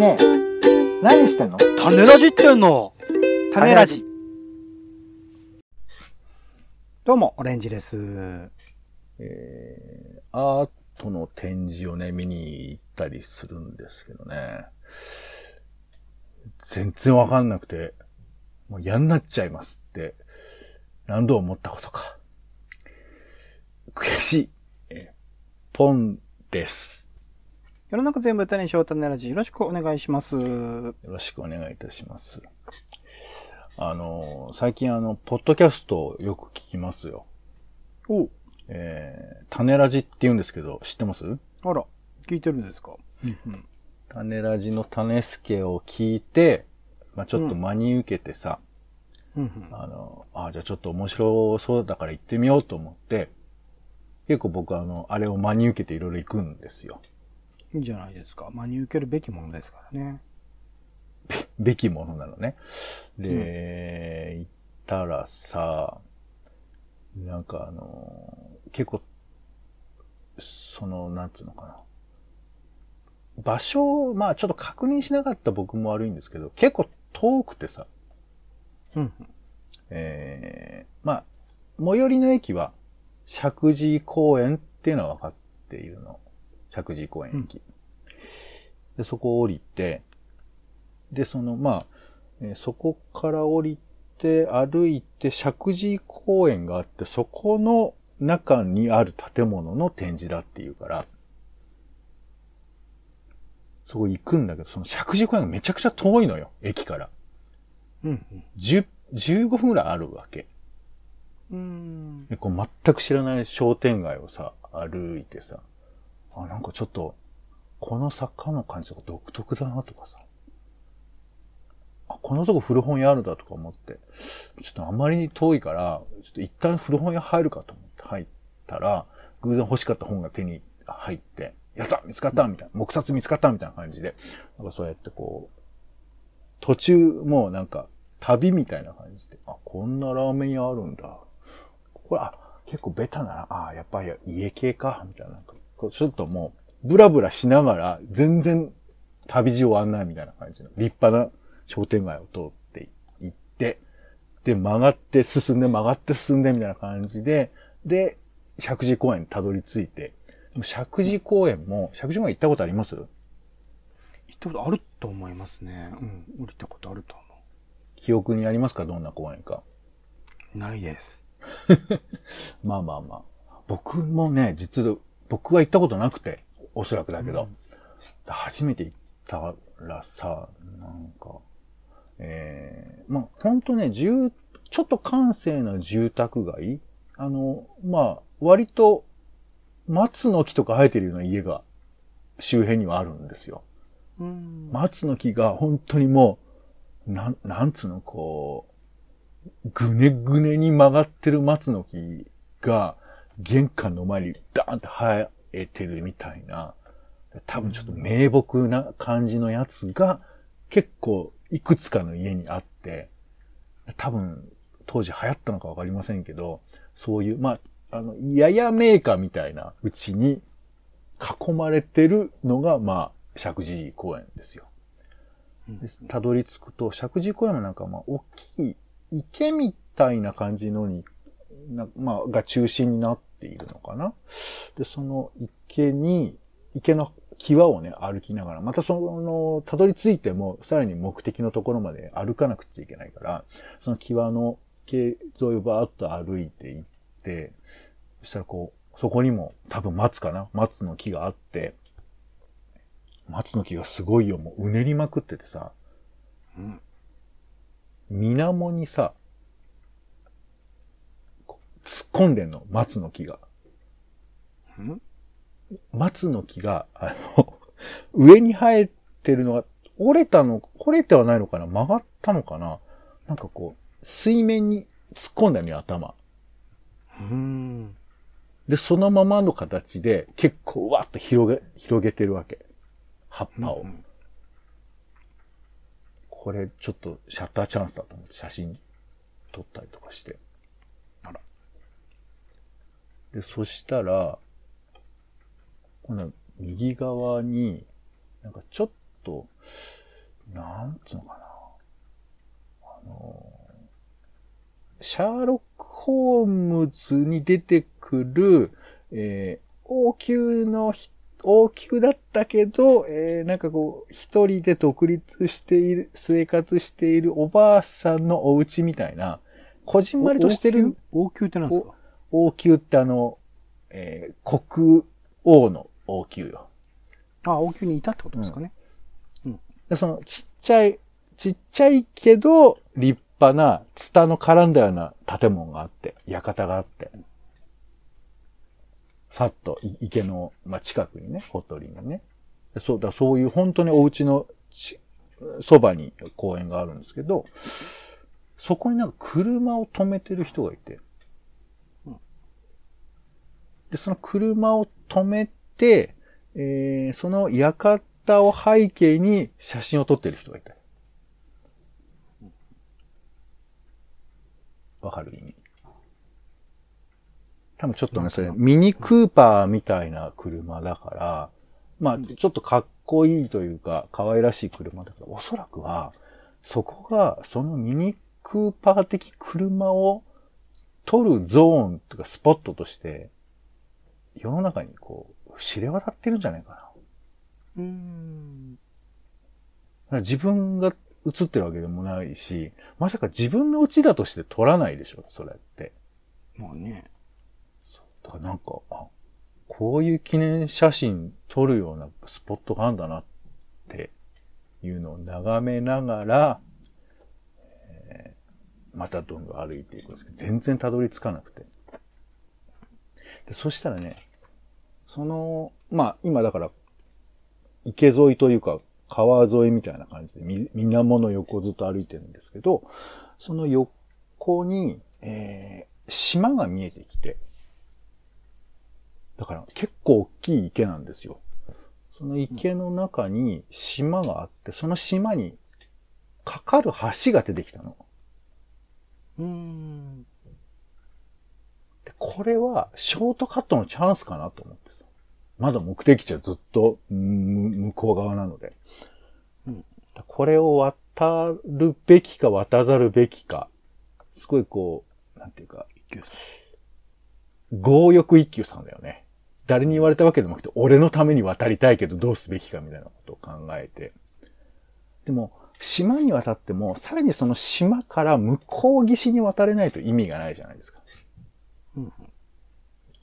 ね何してんの？種ラジってんの種ラジ。どうも、オレンジです。えー、アートの展示をね、見に行ったりするんですけどね。全然わかんなくて、もう嫌になっちゃいますって、何度思ったことか。悔しい。えポンです。世の中全部種にしよう種ラジ。よろしくお願いします。よろしくお願いいたします。あの、最近あの、ポッドキャストをよく聞きますよ。おえー、種ラジって言うんですけど、知ってます？あら、聞いてるんですか？うんうん。種ラジの種助を聞いて、まあちょっと真に受けてさ、うんうん。あの、あ、じゃあちょっと面白そうだから行ってみようと思って、結構僕あの、あれを真に受けていろいろ行くんですよ。いいんじゃないですか。真に受けるべきものですからね。べきものなのね。で、行ったらさ、なんかあの、結構、その、なんつうのかな。場所を、まあちょっと確認しなかった僕も悪いんですけど、結構遠くてさ、うんうん。えー、まあ、最寄りの駅は、石神井公園っていうのは分かっているの。石神井公園駅。で、そこを降りて、で、その、まあ、えーそこから降りて、歩いて、石神井公園があって、そこの中にある建物の展示だっていうから、そこ行くんだけど、その石神井公園がめちゃくちゃ遠いのよ、駅から。うんうん。10、15分ぐらいあるわけ。うーん。でこう全く知らない商店街をさ、歩いてさ、あ、なんかちょっと、この坂の感じとか独特だなとかさ、あ、このとこ古本屋あるだとか思って、ちょっとあまりに遠いから、ちょっと一旦古本屋入るかと思って入ったら、偶然欲しかった本が手に入って、やった見つかったみたいな、木札見つかったみたいな感じで、なんかそうやってこう、途中もうなんか旅みたいな感じで、あ、こんなラーメン屋あるんだ。これ、あ、結構ベタな、あ、やっぱり家系か、みたいな。うちょっともう、ブラブラしながら、全然旅路を案内みたいな感じの、立派な商店街を通って行って、で、曲がって進んで曲がって進んでみたいな感じで、で、石神井公園にたどり着いて、石神井公園も、石神井公園行ったことあります？行ったことあると思いますね。うん。降りたことあると思記憶にありますか？どんな公園か。う。ないです。まあまあまあ。僕もね、実は、僕は行ったことなくて、おそらくだけど、初めて行ったらさ、なんか、えー、まあ、ほんとね、住、ちょっと閑静な住宅街あの、まあ、割と、松の木とか生えてるような家が周辺にはあるんですよ。うん。松の木が本当にもう、なん、なんつうの、こう、ぐねぐねに曲がってる松の木が、玄関の前にダーンって生えてるみたいな、多分ちょっと名木な感じのやつが、結構いくつかの家にあって、多分当時流行ったのかわかりませんけど、そういう、まあ、あの、ややメーカーみたいなうちに囲まれてるのが、まあ、石神井公園ですよ。でたどり着くと、石神井公園もなんかまあ、大きい池みたいな感じのに、なまあ、が中心になっているのかな。で、その池に、池の際をね、歩きながら、またその、たどり着いても、さらに目的のところまで歩かなくちゃいけないから、その際の池沿いをバーッと歩いていって、そしたらこう、そこにも多分松かな？松の木があって、松の木がすごいよ、もううねりまくっててさ、うん。水面にさ、こ突っ込んでんの、松の木が。うん松の木が、あの、上に生えてるのが、折れたの、折れてはないのかな？曲がったのかな？なんかこう、水面に突っ込んだのよ、頭。うん。で、そのままの形で結構わっと広げ、広げてるわけ。葉っぱを。うんこれちょっとシャッターチャンスだと思って写真撮ったりとかして。で、そしたら、今度は右側に、なんかちょっと、なんつうのかな。あの、シャーロック・ホームズに出てくる、えー王宮のひ王宮だったけど、えーなんかこう、一人で独立している、生活しているおばあさんのお家みたいな、こじんまりとしてる王宮って何ですか？王宮ってあの、えー国王の王宮よ。あ、王宮にいたってことですかね。でそのちっちゃい、ちっちゃいけど立派なツタの絡んだような建物があって、館があって。さっとい池の、まあ、近くにね、ほとりにね。でそうだ、そういう本当にお家のちそばに公園があるんですけど、そこになんか車を止めてる人がいて。で、その車を止めて、えー、その館を背景に写真を撮ってる人がいた。わかる意味。多分ちょっとね、それ、ミニクーパーみたいな車だから、まあ、ちょっとかっこいいというか、可愛らしい車だけど、おそらくは、そこが、そのミニクーパー的車を撮るゾーンとかスポットとして、世の中にこう、知れ渡ってるんじゃないかな。うーん。自分が映ってるわけでもないし、まさか自分の家だとして撮らないでしょ、それって。まあね。だからなんか、あ、こういう記念写真撮るようなスポットがあるんだなっていうのを眺めながら、えーまたどんどん歩いていくんですけど、全然たどり着かなくて。でそしたらね、その、まあ今だから、池沿いというか、川沿いみたいな感じで、み水面の横ずっと歩いてるんですけど、その横に、えー島が見えてきて、だから結構大きい池なんですよ。その池の中に島があって、その島にかかる橋が出てきたの。うーん。これはショートカットのチャンスかなと思って。まだ目的地はずっと向こう側なので。うんこれを渡るべきか渡ざるべきか。すごいこう、なんていうか、一休さ強欲一休さんだよね。誰に言われたわけでもなくて、俺のために渡りたいけどどうすべきかみたいなことを考えて。でも、島に渡っても、さらにその島から向こう岸に渡れないと意味がないじゃないですか。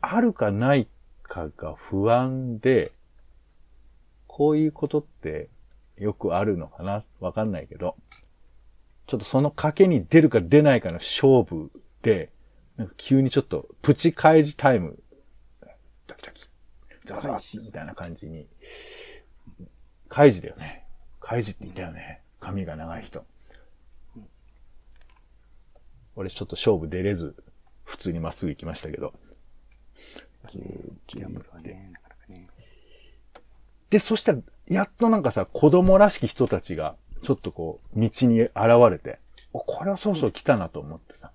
あるかないかが不安で、こういうことってよくあるのかな？わかんないけど、ちょっとその賭けに出るか出ないかの勝負で、なんか急にちょっとプチ開示タイム、ドキドキ、ザワザワみたいな感じに、開示だよね。開示って言ったよね。髪が長い人。俺ちょっと勝負出れず、普通にまっすぐ行きましたけど。ギャンブルはね、なかなかね。で、そしたら、やっとなんかさ、子供らしき人たちが、ちょっとこう、道に現れて、お、これはそろそろ来たなと思ってさ。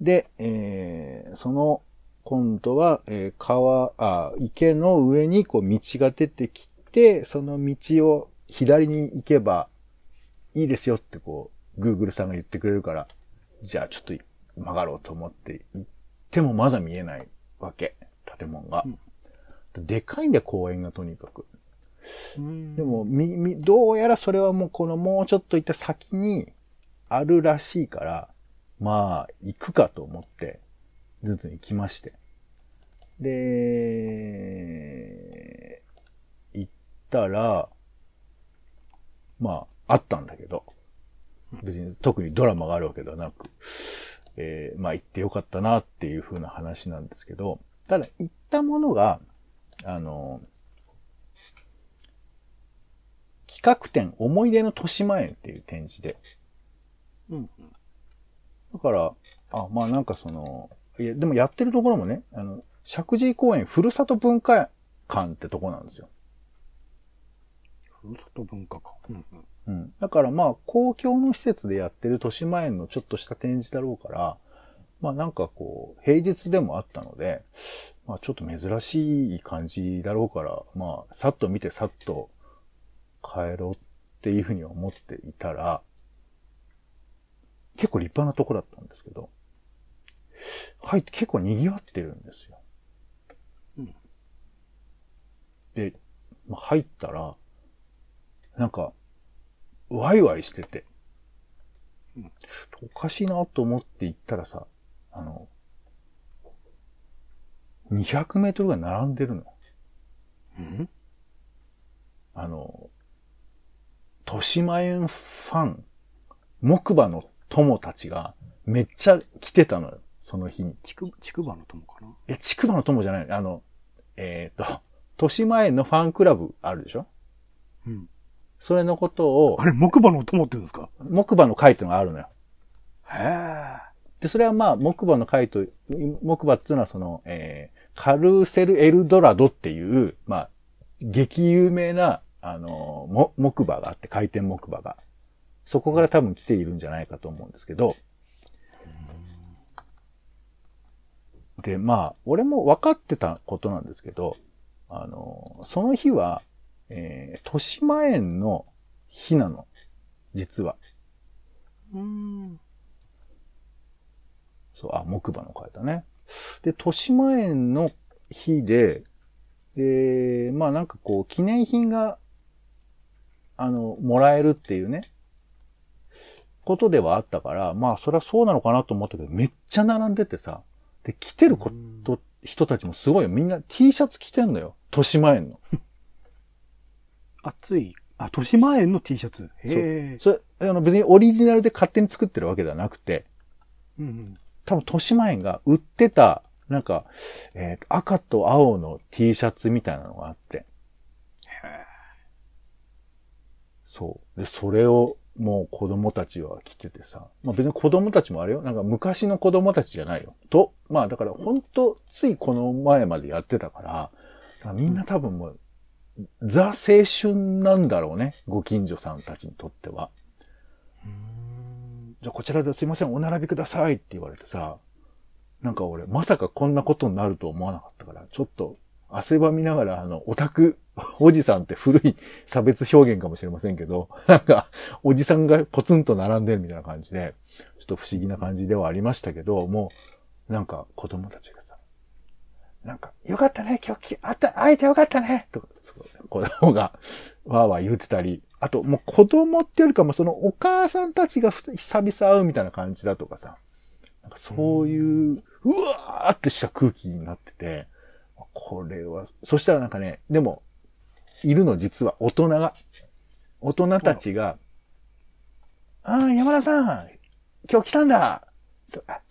で、えー、その、今度は、えー川、あ、池の上にこう道が出てきて、その道を左に行けばいいですよってこう、Google さんが言ってくれるから、じゃあちょっと曲がろうと思って行ってもまだ見えないわけ、建物が。でかいんだよ、公園がとにかく。うん。でも、み、み、どうやらそれはもうこのもうちょっと行った先にあるらしいから、まあ、行くかと思って、ずつ行きまして。で、行ったら、まあ、あったんだけど、別に特にドラマがあるわけではなく、えーまあ行ってよかったなっていう風な話なんですけど、ただ行ったものが、あの、企画展思い出の豊島園っていう展示で。うん。だから、あ、まあなんかその、いや、でもやってるところもね、あの、石神井公園ふるさと文化館ってとこなんですよ。ふるさと文化館。うんうん。うん。だからまあ、公共の施設でやってる豊島園のちょっとした展示だろうから、まあなんかこう、平日でもあったので、まあちょっと珍しい感じだろうから、まあ、さっと見てさっと帰ろうっていうふうに思っていたら、結構立派なとこだったんですけど、はい、結構賑わってるんですよ。うんで、まあ、入ったら、なんか、ワイワイしてて、うんおかしいなと思って行ったらさ、あの、200メートルぐらい並んでるの。うん？あの、豊島園ファン、木馬の友たちがめっちゃ来てたのよ。その日に。ちく、ちくばの友かな？え、竹馬の友じゃないあの、えっ、と、豊島園のファンクラブあるでしょ？うん。それのことをあ、れ、木馬の友って言うんですか？木馬の会っていうのがあるのよ。へえ。で、それはまあ、木馬の会と、木馬っていうのはその、えー、カルーセル・エルドラドっていう、まあ、激有名な、あのーも、木馬があって、回転木馬が。そこから多分来ているんじゃないかと思うんですけど、で、まあ、俺も分かってたことなんですけど、あのーその日は、えー、豊島園の日なの。実は。うん。そう、あ、木馬の会だね。で、豊島園の日で、で、まあなんかこう、記念品が、あの、もらえるっていうね、ことではあったから、まあそりゃそうなのかなと思ったけど、めっちゃ並んでてさ、で、来てること、人たちもすごいよ。みんな T シャツ着てんのよ。豊島園の。暑い。あ、豊島園の T シャツ。へえ。それ、あの別にオリジナルで勝手に作ってるわけではなくて、うんうん。多分、豊島園が売ってた、なんか、えー赤と青の T シャツみたいなのがあって。そう。で、それをもう子供たちは着ててさ。まあ別に子供たちもあれよ。なんか昔の子供たちじゃないよ。と、まあだから本当ついこの前までやってたから、だからみんな多分もう、ザ青春なんだろうね。ご近所さんたちにとっては。じゃあこちらですいません、お並びくださいって言われてさ、なんか俺、まさかこんなことになると思わなかったから、ちょっと汗ばみながら、あの、オタク、おじさんって古い差別表現かもしれませんけど、なんか、おじさんがポツンと並んでるみたいな感じで、ちょっと不思議な感じではありましたけど、もう、なんか子供たちがさ、なんか、よかったね、今日き、あった、会えてよかったね、とか、子供が、わーわー言ってたり、あと、もう子供ってよりかも、そのお母さんたちがふ久々会うみたいな感じだとかさ、なんかそういう、うわーってした空気になってて、これは、そしたらなんかね、でも、いるの実は大人が、大人たちが、ああ、山田さん、今日来たんだ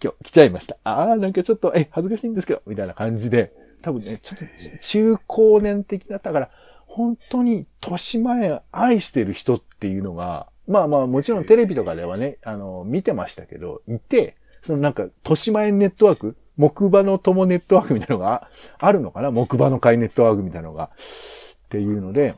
今日来ちゃいました。ああ、なんかちょっと、え、恥ずかしいんですけど、みたいな感じで、多分ね、ちょっと中高年的だったから、本当に豊島園愛してる人っていうのが、まあまあもちろんテレビとかではね、あの、見てましたけど、いて、そのなんか、豊島園ネットワーク木馬の友ネットワークみたいなのがあるのかな？木馬の会ネットワークみたいなのが。っていうので、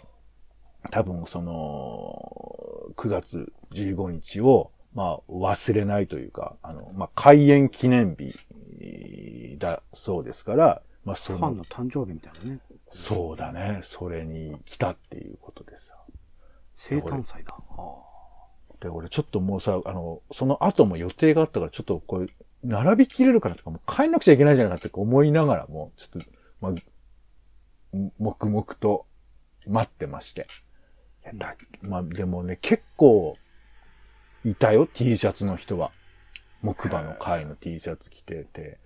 多分その、9月15日を、まあ忘れないというか、あの、まあ開園記念日だそうですから、まあそのファンの誕生日みたいなね。そうだね。それに来たっていうことでさ。生誕祭だ。あで、俺ちょっともうさ、あの、その後も予定があったから、ちょっとこれ、並びきれるかなとか、もう帰んなくちゃいけないんじゃないかって思いながらも、ちょっと、まあ、黙々と待ってまして。まあ、でもね、結構、いたよ、T シャツの人は。木馬の会の T シャツ着てて。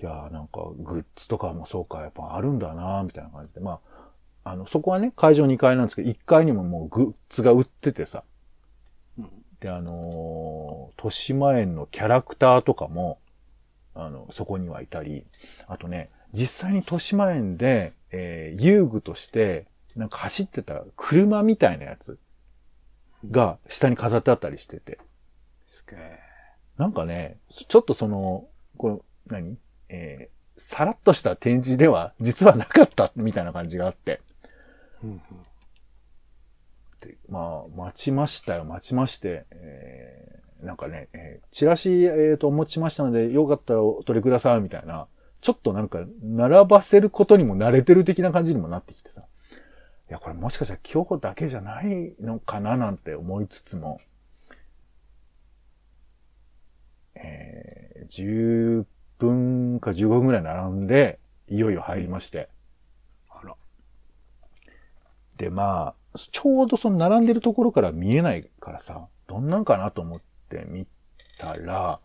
いやーなんか、グッズとかもそうか、やっぱあるんだなーみたいな感じで。まあ、あの、そこはね、会場2階なんですけど、1階にももうグッズが売っててさ。で、あのー豊島園のキャラクターとかも、あの、そこにはいたり、あとね、実際に豊島園で、えー遊具として、なんか走ってた車みたいなやつが下に飾ってあったりしてて、すげえ。なんかね、ちょっとその、この、何？えーさらっとした展示では実はなかったみたいな感じがあって、うんうん。でまあ、待ちましたよ、待ちまして、えーなんかね、えーチラシ、えーと、お持ちしましたので、よかったらお取りください、みたいな、ちょっとなんか、並ばせることにも慣れてる的な感じにもなってきてさ、や、これもしかしたら今日だけじゃないのかななんて思いつつも、えー、10分か15分ぐらい並んで、いよいよ入りまして。あら。で、まあ、ちょうどその並んでるところから見えないからさ、どんなんかなと思って見たら、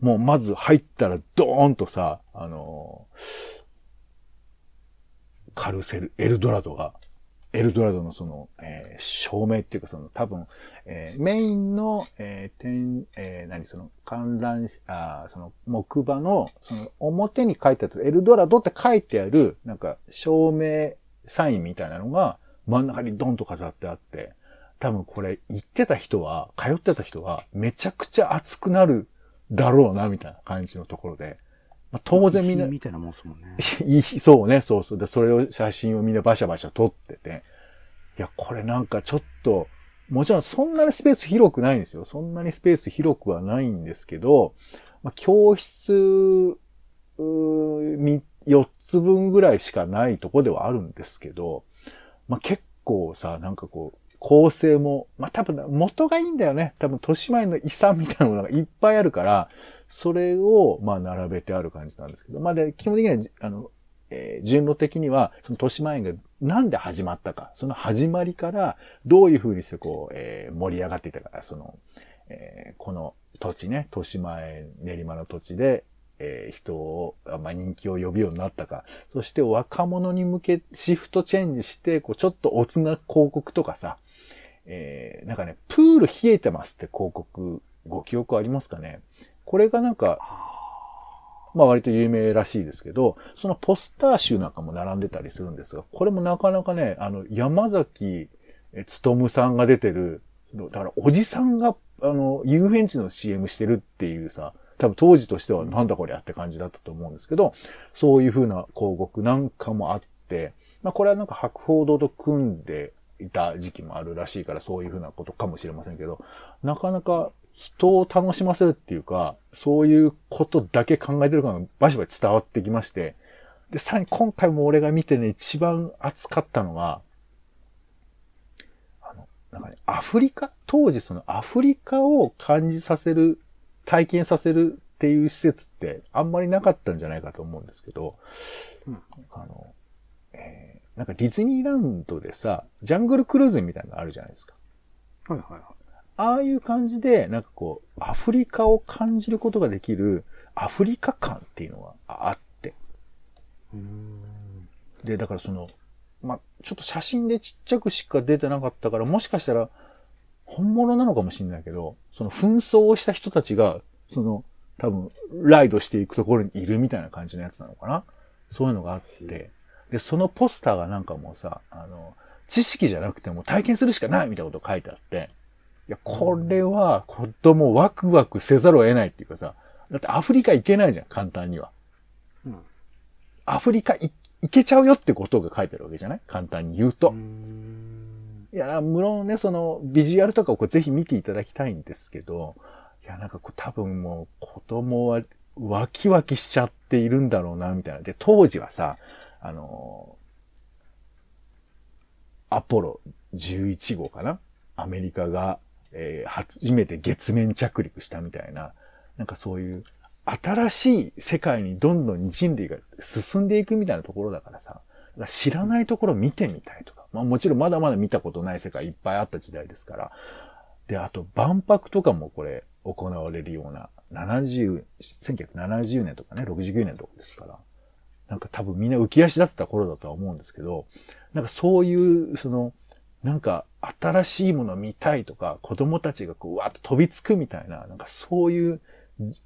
もうまず入ったらドーンとさ、あのーカルセル、エルドラドが、エルドラドのその、えー照明っていうかその多分、えーメインの、えー点、えー何その観覧し、あその木馬の、その表に書いてある、エルドラドって書いてある、なんか照明サインみたいなのが真ん中にドンと飾ってあって、多分これ行ってた人は、通ってた人はめちゃくちゃ熱くなるだろうな、みたいな感じのところで、まあ、当然みんなみたいなもんですもんね。そうね、そうそう。で、それを写真をみんなバシャバシャ撮ってて。いや、これなんかちょっと、もちろんそんなにスペース広くないんですよ。そんなにスペース広くはないんですけど、まあ、教室、うーみ4つ分ぐらいしかないとこではあるんですけど、まあ、結構さ、なんかこう、構成も、まあ、多分元がいいんだよね。多分、豊島園の遺産みたいなものがいっぱいあるから、それを、ま、並べてある感じなんですけど、まあ、で、基本的には、あの、えー順路的には、その豊島園がなんで始まったか、その始まりから、どういう風にしてこう、えー盛り上がっていたか、その、えーこの土地ね、豊島園練馬の土地で、えー人を、まあ、人気を呼ぶようになったか、そして若者に向け、シフトチェンジして、こう、ちょっとおつな広告とかさ、えーなんかね、プール冷えてますって広告、ご記憶ありますかね。これがなんか、まあ割と有名らしいですけど、そのポスター集なんかも並んでたりするんですが、これもなかなかね、あの、山崎つとむさんが出てる、だからおじさんが、あの、遊園地の CM してるっていうさ、多分当時としてはなんだこれやって感じだったと思うんですけど、そういう風な広告なんかもあって、まあこれはなんか博報堂と組んでいた時期もあるらしいからそういう風なことかもしれませんけど、なかなか人を楽しませるっていうか、そういうことだけ考えてる感がバシバシ伝わってきまして、で、さらに今回も俺が見てね、一番熱かったのが、あの、なんかね、アフリカ？当時そのアフリカを感じさせる、体験させるっていう施設ってあんまりなかったんじゃないかと思うんですけど、うんあの、えーなんかディズニーランドでさ、ジャングルクルーズみたいなのあるじゃないですか。はいはいはい。ああいう感じで、なんかこう、アフリカを感じることができる、アフリカ感っていうのがああって。で、だからその、まあ、ちょっと写真でちっちゃくしか出てなかったから、もしかしたら、本物なのかもしれないけど、その紛争をした人たちが、その、多分、ライドしていくところにいるみたいな感じのやつなのかな？そういうのがあって、で、そのポスターがなんかもうさ、あの、知識じゃなくても体験するしかないみたいなこと書いてあって、いや、これは子供ワクワクせざるを得ないっていうかさ、だってアフリカ行けないじゃん、簡単には。うん。アフリカい行けちゃうよってことが書いてあるわけじゃない？簡単に言うと。ういや、無論ね、その、ビジュアルとかをこうぜひ見ていただきたいんですけど、いや、なんかこう多分もう子供はワキワキしちゃっているんだろうな、みたいな。で、当時はさ、あのアポロ11号かな？アメリカが、えー初めて月面着陸したみたいな、なんかそういう新しい世界にどんどん人類が進んでいくみたいなところだからさ、ら知らないところ見てみたいとか、まあもちろんまだまだ見たことない世界いっぱいあった時代ですから、で、あと万博とかもこれ行われるような、70、1970年とかね、69年とかですから、なんか多分みんな浮き足立ってた頃だとは思うんですけど、なんかそういう、その、なんか新しいもの見たいとか、子供たちがこう、わーっと飛びつくみたいな、なんかそういう、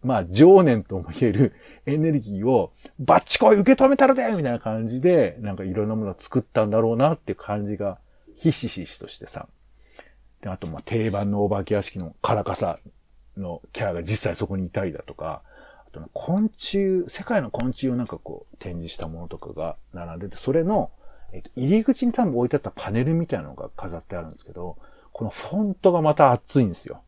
まあ、情念とも言える エネルギーを、バッチコイ受け止めたるでみたいな感じで、なんかいろんなものを作ったんだろうなっていう感じが、ひしひしとしてさ。で、あと、まあ、定番のお化け屋敷のカラカサのキャラが実際そこにいたりだとか、あとね、昆虫、世界の昆虫をなんかこう、展示したものとかが並んでて、それの、えっと、入り口に多分置いてあったパネルみたいなのが飾ってあるんですけど、このフォントがまた熱いんですよ。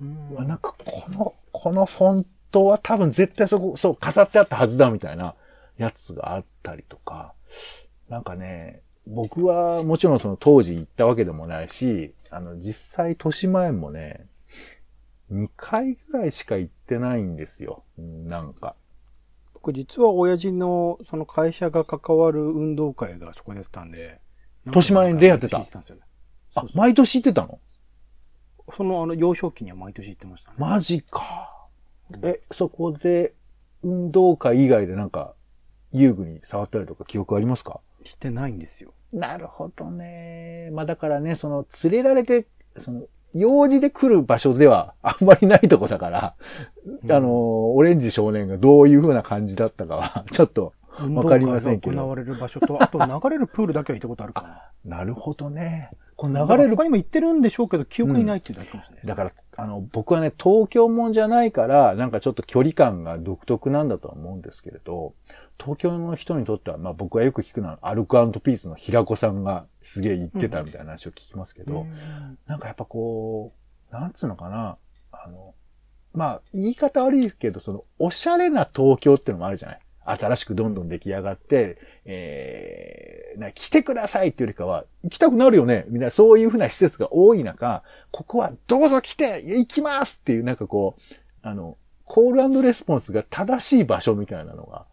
うんなんかこの、このフォントは多分絶対そこ、そう、飾ってあったはずだみたいなやつがあったりとか、なんかね、僕はもちろんその当時行ったわけでもないし、あの、実際豊島園もね、2回ぐらいしか行ってないんですよ。うんなんか。僕実は親父のその会社が関わる運動会がそこでやってたんで。豊島園でやってた毎年行んですよねあ、毎年行ってたの？そのあの幼少期には毎年行ってましたね。マジか。え、そこで運動会以外でなんか遊具に触ったりとか記憶ありますか？してないんですよ。なるほどね。まあだからね、その連れられて、その、用事で来る場所では あんまりないとこだから、うんあの、オレンジ少年がどういう風な感じだったかは、ちょっと、運わかりませんけど動会が行われる場所と、あと流れるプールだけは行ったことあるかな。なるほどね。この流れる。流れる他にも行ってるんでしょうけど、記憶にないっていうだけかもしれないです。だから、あの、僕はね、東京もんじゃないから、なんかちょっと距離感が独特なんだとは思うんですけれど、東京の人にとっては、まあ僕はよく聞くのは、アルコピースの平子さんがすげえ言ってたみたいな話を聞きますけど、うん。なんかやっぱこう、なんつうのかな、あの、まあ、言い方悪いですけど、その、おしゃれな東京ってのもあるじゃない新しくどんどん出来上がって、えー、な来てくださいっていうよりかは、行きたくなるよね。みたいな、そういうふうな施設が多い中、ここはどうぞ来て行きますっていう、なんかこう、あの、コールレスポンスが正しい場所みたいなのが、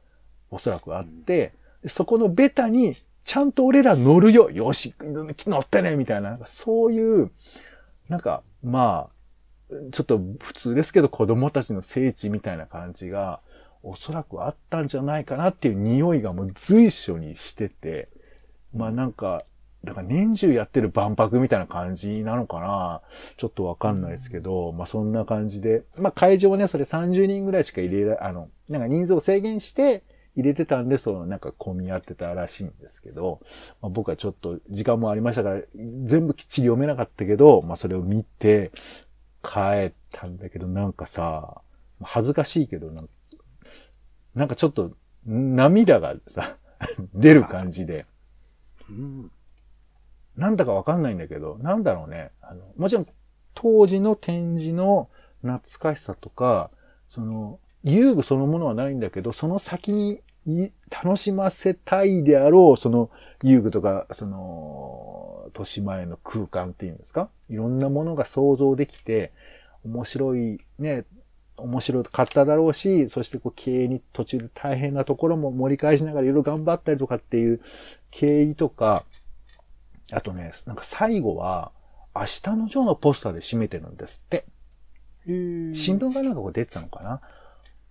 おそらくあって、でそこのベタに、ちゃんと俺ら乗るよ。よし乗ってねみたいな、なんかそういう、なんか、まあ、ちょっと普通ですけど子供たちの聖地みたいな感じが、おそらくあったんじゃないかなっていう匂いがもう随所にしてて、まあなんか、だから年中やってる万博みたいな感じなのかな。ちょっとわかんないですけど、まあそんな感じで、まあ会場はね、それ30人ぐらいしか入れら、あの、なんか人数を制限して入れてたんで、そのなんか混み合ってたらしいんですけど、まあ、僕はちょっと時間もありましたから、全部きっちり読めなかったけど、まあそれを見て帰ったんだけど、なんかさ、恥ずかしいけど、なんかなんかちょっと涙がさ、出る感じで。うんなんだかわかんないんだけど、なんだろうね。あの、もちろん当時の展示の懐かしさとか、その、遊具そのものはないんだけど、その先にい楽しませたいであろう、その遊具とか、その、豊島園の空間っていうんですか？いろんなものが想像できて、面白い、ね、面白かっただろうし、そしてこう経営に途中で大変なところも盛り返しながらいろいろ頑張ったりとかっていう経緯とか、あとね、なんか最後は、明日のジョーのポスターで締めてるんですって。新聞がなんかこう出てたのかな？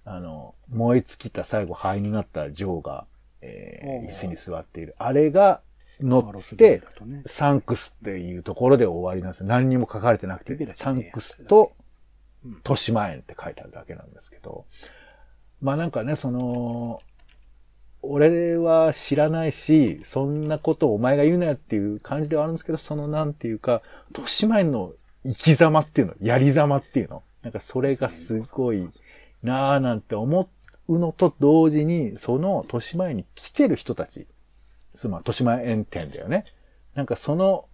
あの、燃え尽きた最後灰になったジョーが、えー椅子に座っている。あれが乗ってサンクスっていうところで終わりなんですよ。何にも書かれてなくて、サンクスとうん、豊島園って書いてあるだけなんですけど。まあなんかね、その、俺は知らないし、そんなことをお前が言うなよっていう感じではあるんですけど、そのなんていうか、豊島園の生き様っていうの、やり様っていうの。なんかそれがすごいなぁなんて思うのと同時に、その豊島園に来てる人たち、つまり豊島園店だよね。なんかその、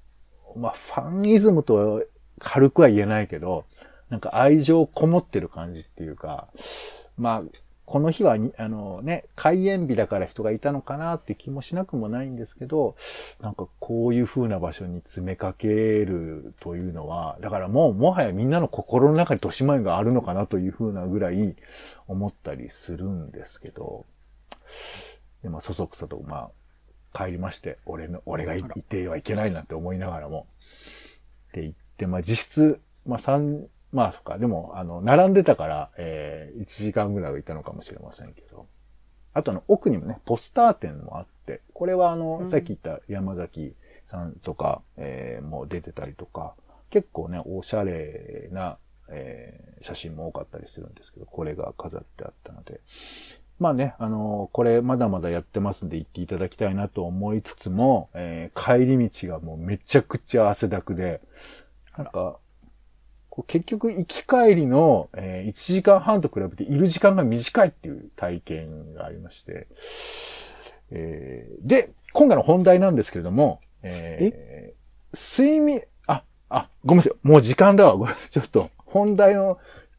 まあファンイズムとは軽くは言えないけど、なんか愛情こもってる感じっていうか、まあ、この日は、あのね、開園日だから人がいたのかなって気もしなくもないんですけど、なんかこういう風な場所に詰めかけるというのは、だからもうもはやみんなの心の中に豊島園があるのかなという風なぐらい思ったりするんですけど、でまあ、そそくさと、まあ、帰りまして、俺の、俺がいいてはいけないなんて思いながらも、って言って、まあ実質、まあ三、まあそっか、でも、あの、並んでたから、えー、1時間ぐらいはいたのかもしれませんけど。あとあの、奥にもね、ポスター展もあって、これはあの、うん。さっき言った山崎さんとか、えー、もう出てたりとか、結構ね、おしゃれな、えー、写真も多かったりするんですけど、これが飾ってあったので、まあね、あのこれまだまだやってますんで行っていただきたいなと思いつつも、えー帰り道がもうめちゃくちゃ汗だくで、なんか、結局行き帰りの、えー1時間半と比べている時間が短いっていう体験がありまして、えーで、今回の本題なんですけれども、えー睡眠、あ、あ、ごめんなさい。もう時間だわ。ちょっと、本題の、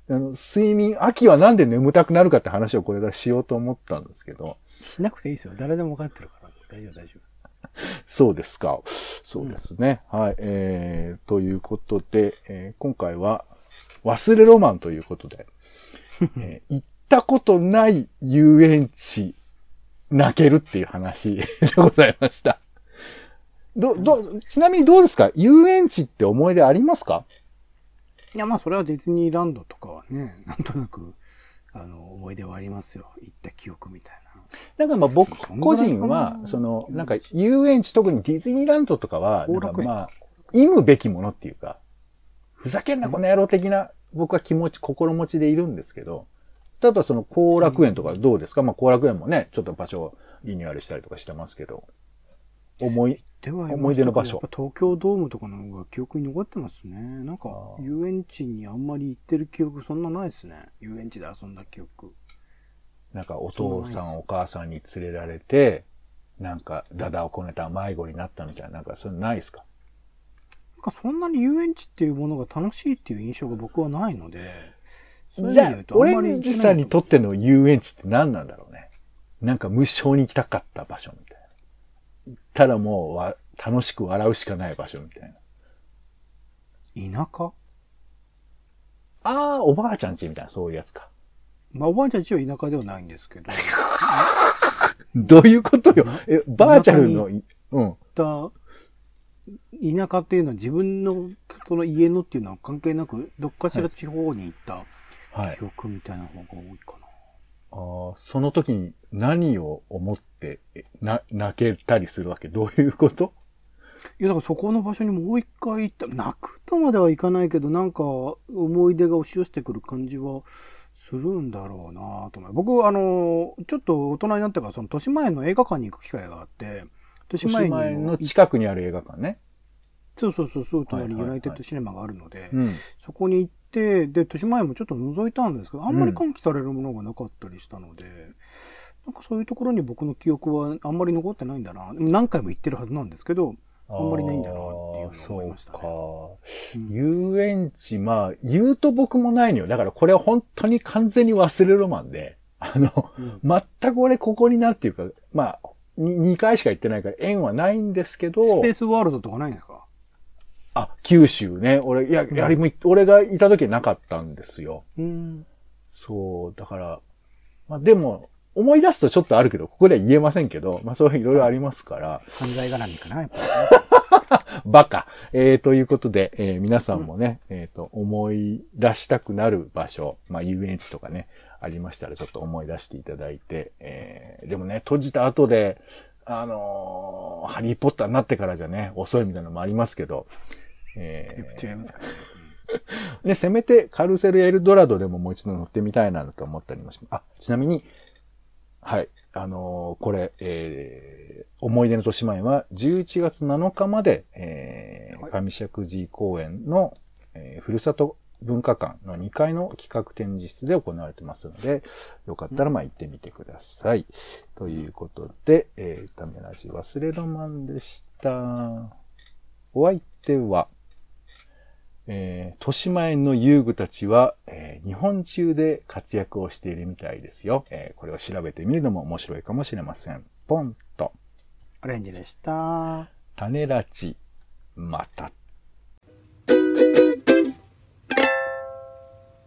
あの、睡眠、秋はなんで眠たくなるかって話をこれからしようと思ったんですけど、しなくていいですよ。誰でも分かってるから。大丈夫、大丈夫。そうですか。そうですね。はい。えー、ということで、えー今回は、忘れロマンということで、えー 行ったことない遊園地、泣けるっていう話でございました。ど、ど、ちなみにどうですか？遊園地って思い出ありますか？いや、まあ、それはディズニーランドとかはね、なんとなく、あの、思い出はありますよ。行った記憶みたいなんかまあ僕個人は、その、なんか遊園地、特にディズニーランドとかは、まあ、忌むべきものっていうか、ふざけんなこの野郎的な、僕は気持ち、心持ちでいるんですけど、例えばその後楽園とかどうですか、まあ後楽園もね、ちょっと場所をリニューアルしたりとかしてますけど、思い、では、思い出の場所東京ドームとかの方が記憶に残ってますね。なんか遊園地にあんまり行ってる記憶そんなないですね。遊園地で遊んだ記憶。なんかお父さんお母さんに連れられて、なんかダダをこねた迷子になったみたいな、なんかそういうのないですか？なんかそんなに遊園地っていうものが楽しいっていう印象が僕はないので、じゃあ味で言う、とあん俺まり行ってないさんにとっての遊園地って何なんだろうね？なんか無償に行きたかった場所みたいな。行ったらもうわ楽しく笑うしかない場所みたいな。田舎？ああ、おばあちゃん家みたいな、そういうやつか。まあ、おばあちゃん家は田舎ではないんですけど、どういうことよ？え、バーチャルの、うん。た田舎っていうのは自分のその家のっていうのは関係なく、どっかしら地方に行ったはい記。憶みたいな方が多いかな。あーその時に何を思って、えな、泣けたりするわけ？どういうこと？いや、だからそこの場所にもう一回行った。泣くとまではいかないけど、なんか思い出が押し寄せてくる感じはするんだろうなと思う。僕、あの、ちょっと大人になってから、その、年前の映画館に行く機会があって、年前に年前のも近くにある映画館ね。そうそうそう、そう、隣にユナイテッドシネマがあるので、うん。そこに行って、で、年前もちょっと覗いたんですけど、あんまり喚起されるものがなかったりしたので、なんかそういうところに僕の記憶はあんまり残ってないんだな。何回も行ってるはずなんですけど、あんまりないんだなっていうのを思いましたねそうか。うん遊園地、まあ、言うと僕もないのよ。だからこれは本当に完全に忘れロマンで、あの、うん全く俺ここになっていうか、まあ、2回しか行ってないから縁はないんですけどスペ、ースワールドとかないんですか？あ、九州ね。俺、いや、やりもい、俺がいた時はなかったんですよ。うん。そう、だから、まあでも、思い出すとちょっとあるけど、ここでは言えませんけど、まあそういういろいろありますから、犯罪絡みかな、やっぱりね。バカ。えー、ということで、えー皆さんもね、えっ、と、思い出したくなる場所、まあ、遊園地とかね、ありましたらちょっと思い出していただいて、えー、でもね、閉じた後で、あのーハリーポッターになってからじゃね、遅いみたいなのもありますけど、えー違いますからね。ね、せめてカルセルエルドラドでももう一度乗ってみたいなと思ったりもします。あ、ちなみに、はい、あのーこれ、えー、思い出の豊島園は11月7日まで、えー、はい上石寺公園の、えーふるさと文化館の2階の企画展示室で行われてますので、よかったらまあ行ってみてください。ということで、えー、ためラジ忘れロマンでした。お相手は、えー、豊島園の遊具たちは、えー、日本中で活躍をしているみたいですよ。えー、これを調べてみるのも面白いかもしれません。ポンと。オレンジでした。種ラち、また。